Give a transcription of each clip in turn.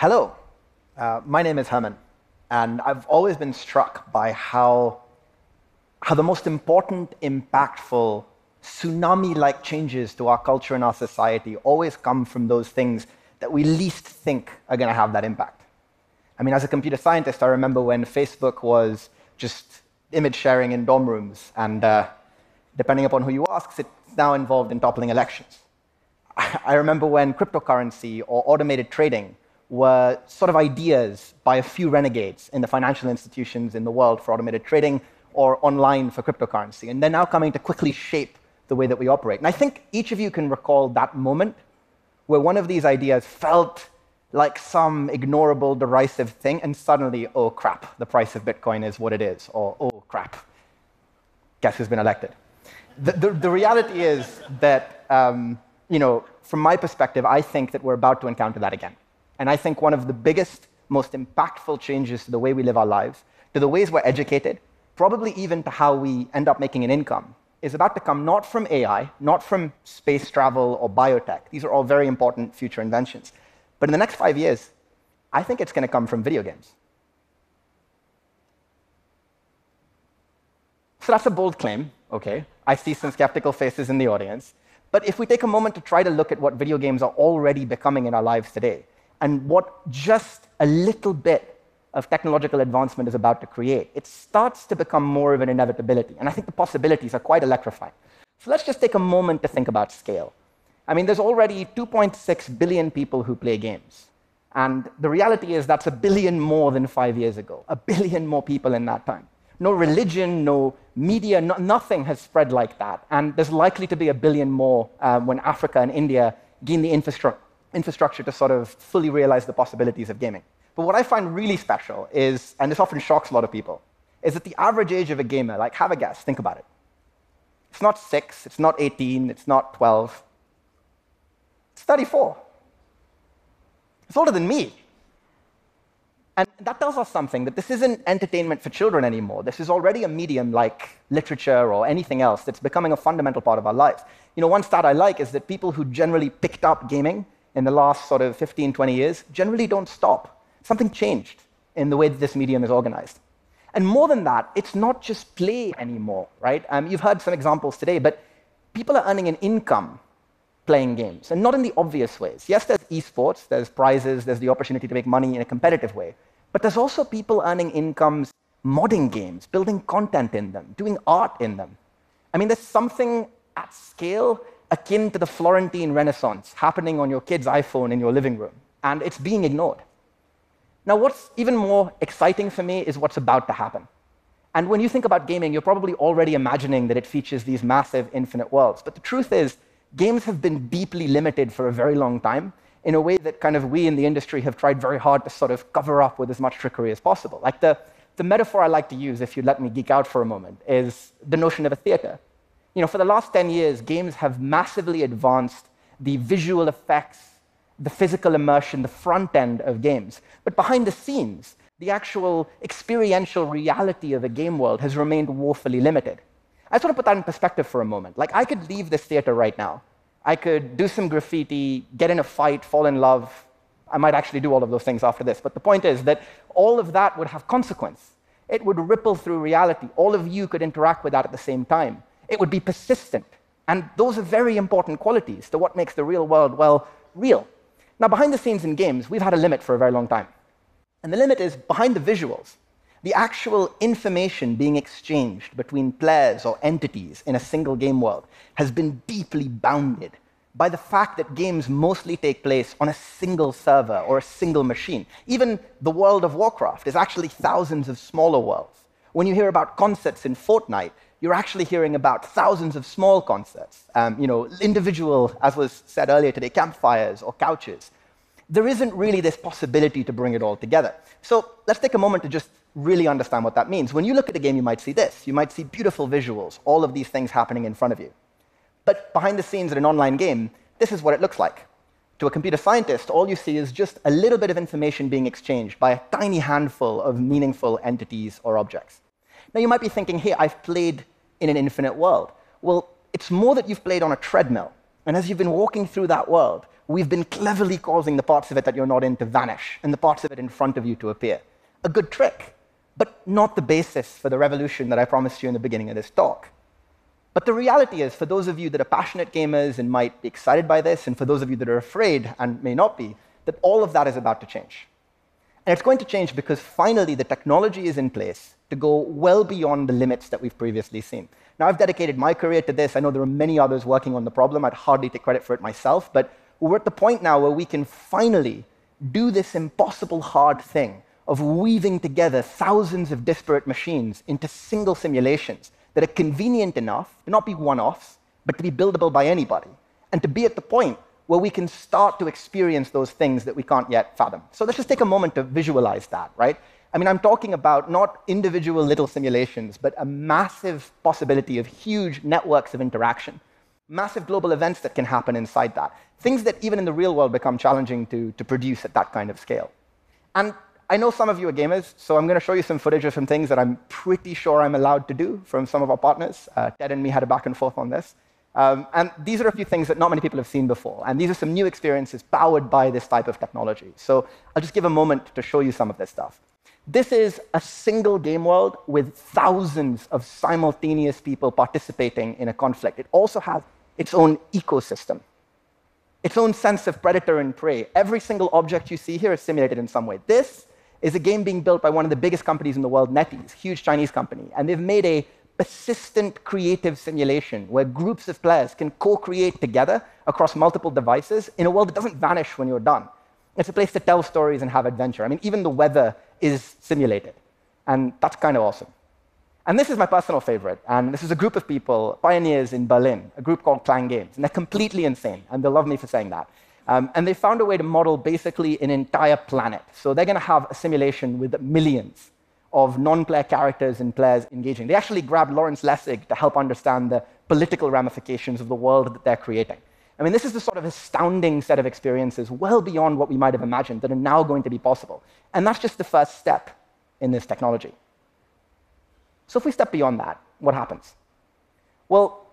Hello, uh, my name is Herman, and I've always been struck by how, how the most important, impactful, tsunami like changes to our culture and our society always come from those things that we least think are going to have that impact. I mean, as a computer scientist, I remember when Facebook was just image sharing in dorm rooms, and uh, depending upon who you ask, it's now involved in toppling elections. I remember when cryptocurrency or automated trading were sort of ideas by a few renegades in the financial institutions in the world for automated trading or online for cryptocurrency. And they're now coming to quickly shape the way that we operate. And I think each of you can recall that moment where one of these ideas felt like some ignorable, derisive thing, and suddenly, oh crap, the price of Bitcoin is what it is, or oh crap, guess who's been elected? The, the, the reality is that, um, you know, from my perspective, I think that we're about to encounter that again. And I think one of the biggest, most impactful changes to the way we live our lives, to the ways we're educated, probably even to how we end up making an income, is about to come not from AI, not from space travel or biotech. These are all very important future inventions. But in the next five years, I think it's going to come from video games. So that's a bold claim, okay? I see some skeptical faces in the audience. But if we take a moment to try to look at what video games are already becoming in our lives today, and what just a little bit of technological advancement is about to create, it starts to become more of an inevitability. And I think the possibilities are quite electrifying. So let's just take a moment to think about scale. I mean, there's already 2.6 billion people who play games. And the reality is that's a billion more than five years ago, a billion more people in that time. No religion, no media, no, nothing has spread like that. And there's likely to be a billion more um, when Africa and India gain the infrastructure infrastructure to sort of fully realize the possibilities of gaming. But what I find really special is, and this often shocks a lot of people, is that the average age of a gamer, like have a guess, think about it. It's not six, it's not 18, it's not 12, it's 34. It's older than me. And that tells us something that this isn't entertainment for children anymore. This is already a medium like literature or anything else that's becoming a fundamental part of our lives. You know, one stat I like is that people who generally picked up gaming in the last sort of 15, 20 years generally don't stop. Something changed in the way that this medium is organized. And more than that, it's not just play anymore, right? Um, you've heard some examples today, but people are earning an income playing games, and not in the obvious ways. Yes, there's esports, there's prizes, there's the opportunity to make money in a competitive way, but there's also people earning incomes modding games, building content in them, doing art in them. I mean, there's something at scale akin to the Florentine Renaissance happening on your kid's iPhone in your living room, and it's being ignored. Now, what's even more exciting for me is what's about to happen. And when you think about gaming, you're probably already imagining that it features these massive infinite worlds. But the truth is, games have been deeply limited for a very long time in a way that kind of we in the industry have tried very hard to sort of cover up with as much trickery as possible. Like the, the metaphor I like to use, if you let me geek out for a moment, is the notion of a theater. You know, for the last 10 years, games have massively advanced the visual effects, the physical immersion, the front end of games. But behind the scenes, the actual experiential reality of a game world has remained woefully limited. I just want to put that in perspective for a moment. Like, I could leave this theater right now. I could do some graffiti, get in a fight, fall in love. I might actually do all of those things after this. But the point is that all of that would have consequence. It would ripple through reality. All of you could interact with that at the same time. It would be persistent. And those are very important qualities to what makes the real world, well, real. Now, behind the scenes in games, we've had a limit for a very long time. And the limit is behind the visuals. The actual information being exchanged between players or entities in a single game world has been deeply bounded by the fact that games mostly take place on a single server or a single machine. Even the world of Warcraft is actually thousands of smaller worlds. When you hear about concepts in Fortnite, you're actually hearing about thousands of small concerts, um, you know, individual, as was said earlier today, campfires or couches. There isn't really this possibility to bring it all together. So let's take a moment to just really understand what that means. When you look at a game, you might see this. You might see beautiful visuals, all of these things happening in front of you. But behind the scenes in an online game, this is what it looks like. To a computer scientist, all you see is just a little bit of information being exchanged by a tiny handful of meaningful entities or objects. Now, you might be thinking, hey, I've played in an infinite world. Well, it's more that you've played on a treadmill. And as you've been walking through that world, we've been cleverly causing the parts of it that you're not in to vanish and the parts of it in front of you to appear. A good trick, but not the basis for the revolution that I promised you in the beginning of this talk. But the reality is, for those of you that are passionate gamers and might be excited by this, and for those of you that are afraid and may not be, that all of that is about to change. And it's going to change because finally the technology is in place to go well beyond the limits that we've previously seen. Now, I've dedicated my career to this. I know there are many others working on the problem. I'd hardly take credit for it myself, but we're at the point now where we can finally do this impossible hard thing of weaving together thousands of disparate machines into single simulations that are convenient enough to not be one offs, but to be buildable by anybody, and to be at the point where we can start to experience those things that we can't yet fathom. So let's just take a moment to visualize that, right? I mean, I'm talking about not individual little simulations, but a massive possibility of huge networks of interaction, massive global events that can happen inside that, things that even in the real world become challenging to, to produce at that kind of scale. And I know some of you are gamers, so I'm going to show you some footage of some things that I'm pretty sure I'm allowed to do from some of our partners. Uh, Ted and me had a back and forth on this. Um, and these are a few things that not many people have seen before. And these are some new experiences powered by this type of technology. So I'll just give a moment to show you some of this stuff. This is a single game world with thousands of simultaneous people participating in a conflict. It also has its own ecosystem, its own sense of predator and prey. Every single object you see here is simulated in some way. This is a game being built by one of the biggest companies in the world, NetEase, huge Chinese company. And they've made a persistent creative simulation where groups of players can co create together across multiple devices in a world that doesn't vanish when you're done. It's a place to tell stories and have adventure. I mean, even the weather is simulated. And that's kind of awesome. And this is my personal favorite. And this is a group of people, pioneers in Berlin, a group called Klang Games. And they're completely insane. And they'll love me for saying that. Um, and they found a way to model basically an entire planet. So they're going to have a simulation with millions of non-player characters and players engaging. They actually grabbed Lawrence Lessig to help understand the political ramifications of the world that they're creating. I mean, this is the sort of astounding set of experiences, well beyond what we might have imagined, that are now going to be possible. And that's just the first step in this technology. So if we step beyond that, what happens? Well,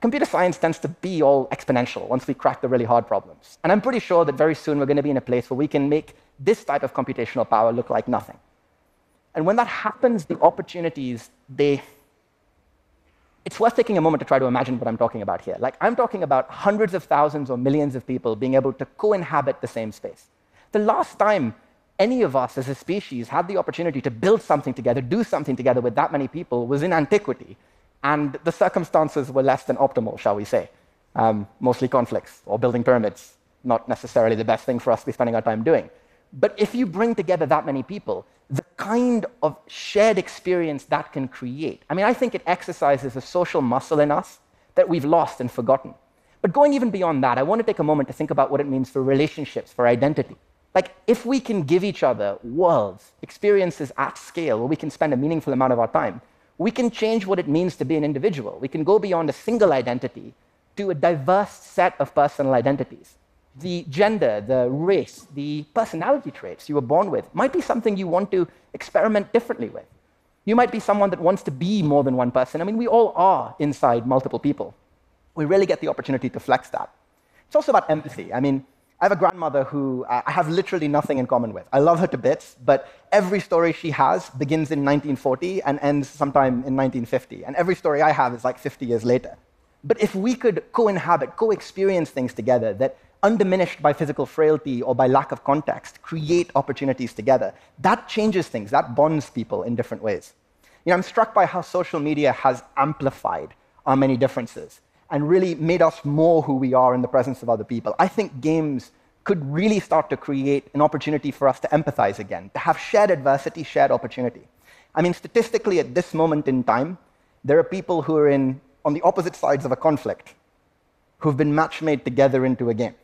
computer science tends to be all exponential once we crack the really hard problems. And I'm pretty sure that very soon we're going to be in a place where we can make this type of computational power look like nothing. And when that happens, the opportunities, they, it's worth taking a moment to try to imagine what I'm talking about here. Like, I'm talking about hundreds of thousands or millions of people being able to co inhabit the same space. The last time any of us as a species had the opportunity to build something together, do something together with that many people, was in antiquity and the circumstances were less than optimal, shall we say. Um, mostly conflicts or building pyramids, not necessarily the best thing for us to be spending our time doing. But if you bring together that many people, the kind of shared experience that can create, I mean, I think it exercises a social muscle in us that we've lost and forgotten. But going even beyond that, I want to take a moment to think about what it means for relationships, for identity. Like, if we can give each other worlds, experiences at scale where we can spend a meaningful amount of our time, we can change what it means to be an individual. We can go beyond a single identity to a diverse set of personal identities. The gender, the race, the personality traits you were born with might be something you want to experiment differently with. You might be someone that wants to be more than one person. I mean, we all are inside multiple people. We really get the opportunity to flex that. It's also about empathy. I mean, I have a grandmother who I have literally nothing in common with. I love her to bits, but every story she has begins in 1940 and ends sometime in 1950. And every story I have is like 50 years later. But if we could co inhabit, co experience things together that, undiminished by physical frailty or by lack of context, create opportunities together, that changes things, that bonds people in different ways. You know, I'm struck by how social media has amplified our many differences and really made us more who we are in the presence of other people. I think games could really start to create an opportunity for us to empathize again, to have shared adversity, shared opportunity. I mean, statistically, at this moment in time, there are people who are in, on the opposite sides of a conflict who've been match made together into a game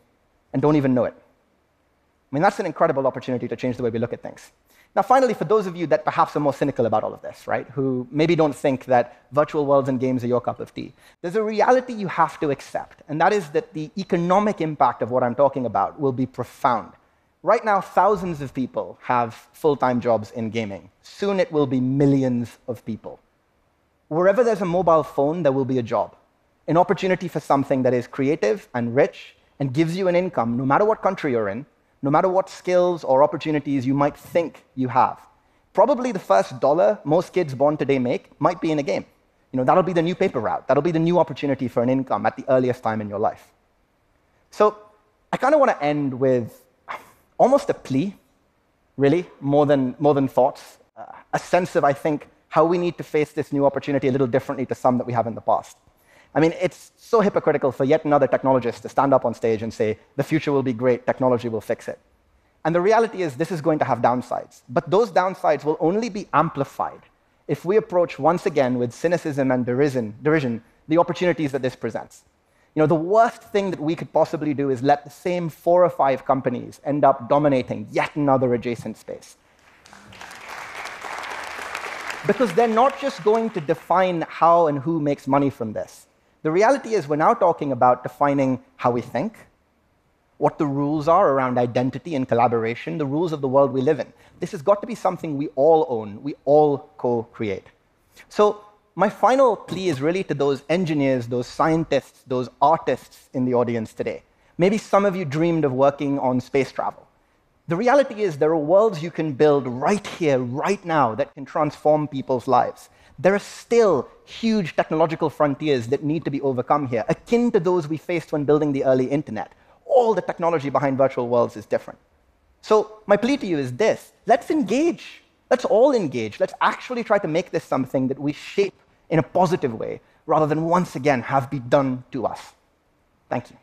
and don't even know it. I mean, that's an incredible opportunity to change the way we look at things. Now, finally, for those of you that perhaps are more cynical about all of this, right, who maybe don't think that virtual worlds and games are your cup of tea, there's a reality you have to accept, and that is that the economic impact of what I'm talking about will be profound. Right now, thousands of people have full time jobs in gaming. Soon it will be millions of people. Wherever there's a mobile phone, there will be a job, an opportunity for something that is creative and rich and gives you an income, no matter what country you're in, no matter what skills or opportunities you might think you have. Probably the first dollar most kids born today make might be in a game. You know, that'll be the new paper route. That'll be the new opportunity for an income at the earliest time in your life. So I kind of want to end with almost a plea, really, more than, more than thoughts, uh, a sense of, I think, how we need to face this new opportunity a little differently to some that we have in the past. I mean, it's so hypocritical for yet another technologist to stand up on stage and say, the future will be great, technology will fix it. And the reality is, this is going to have downsides. But those downsides will only be amplified if we approach once again with cynicism and derision, derision the opportunities that this presents. You know, the worst thing that we could possibly do is let the same four or five companies end up dominating yet another adjacent space. Because they're not just going to define how and who makes money from this. The reality is, we're now talking about defining how we think, what the rules are around identity and collaboration, the rules of the world we live in. This has got to be something we all own, we all co create. So, my final plea is really to those engineers, those scientists, those artists in the audience today. Maybe some of you dreamed of working on space travel. The reality is, there are worlds you can build right here, right now, that can transform people's lives there are still huge technological frontiers that need to be overcome here, akin to those we faced when building the early internet. All the technology behind virtual worlds is different. So, my plea to you is this let's engage. Let's all engage. Let's actually try to make this something that we shape in a positive way rather than once again have be done to us. Thank you.